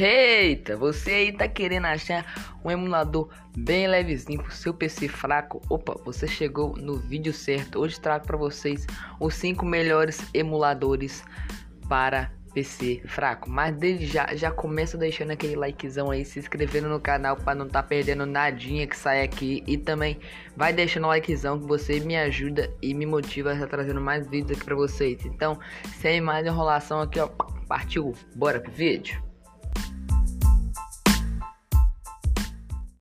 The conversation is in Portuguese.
Eita, você aí tá querendo achar um emulador bem levezinho pro seu PC fraco? Opa, você chegou no vídeo certo. Hoje trago para vocês os 5 melhores emuladores para PC fraco. Mas desde já, já começa deixando aquele likezão aí, se inscrevendo no canal para não tá perdendo nadinha que sai aqui. E também vai deixando o likezão que você me ajuda e me motiva a estar trazendo mais vídeos aqui para vocês. Então, sem mais enrolação aqui, ó, partiu, bora pro vídeo.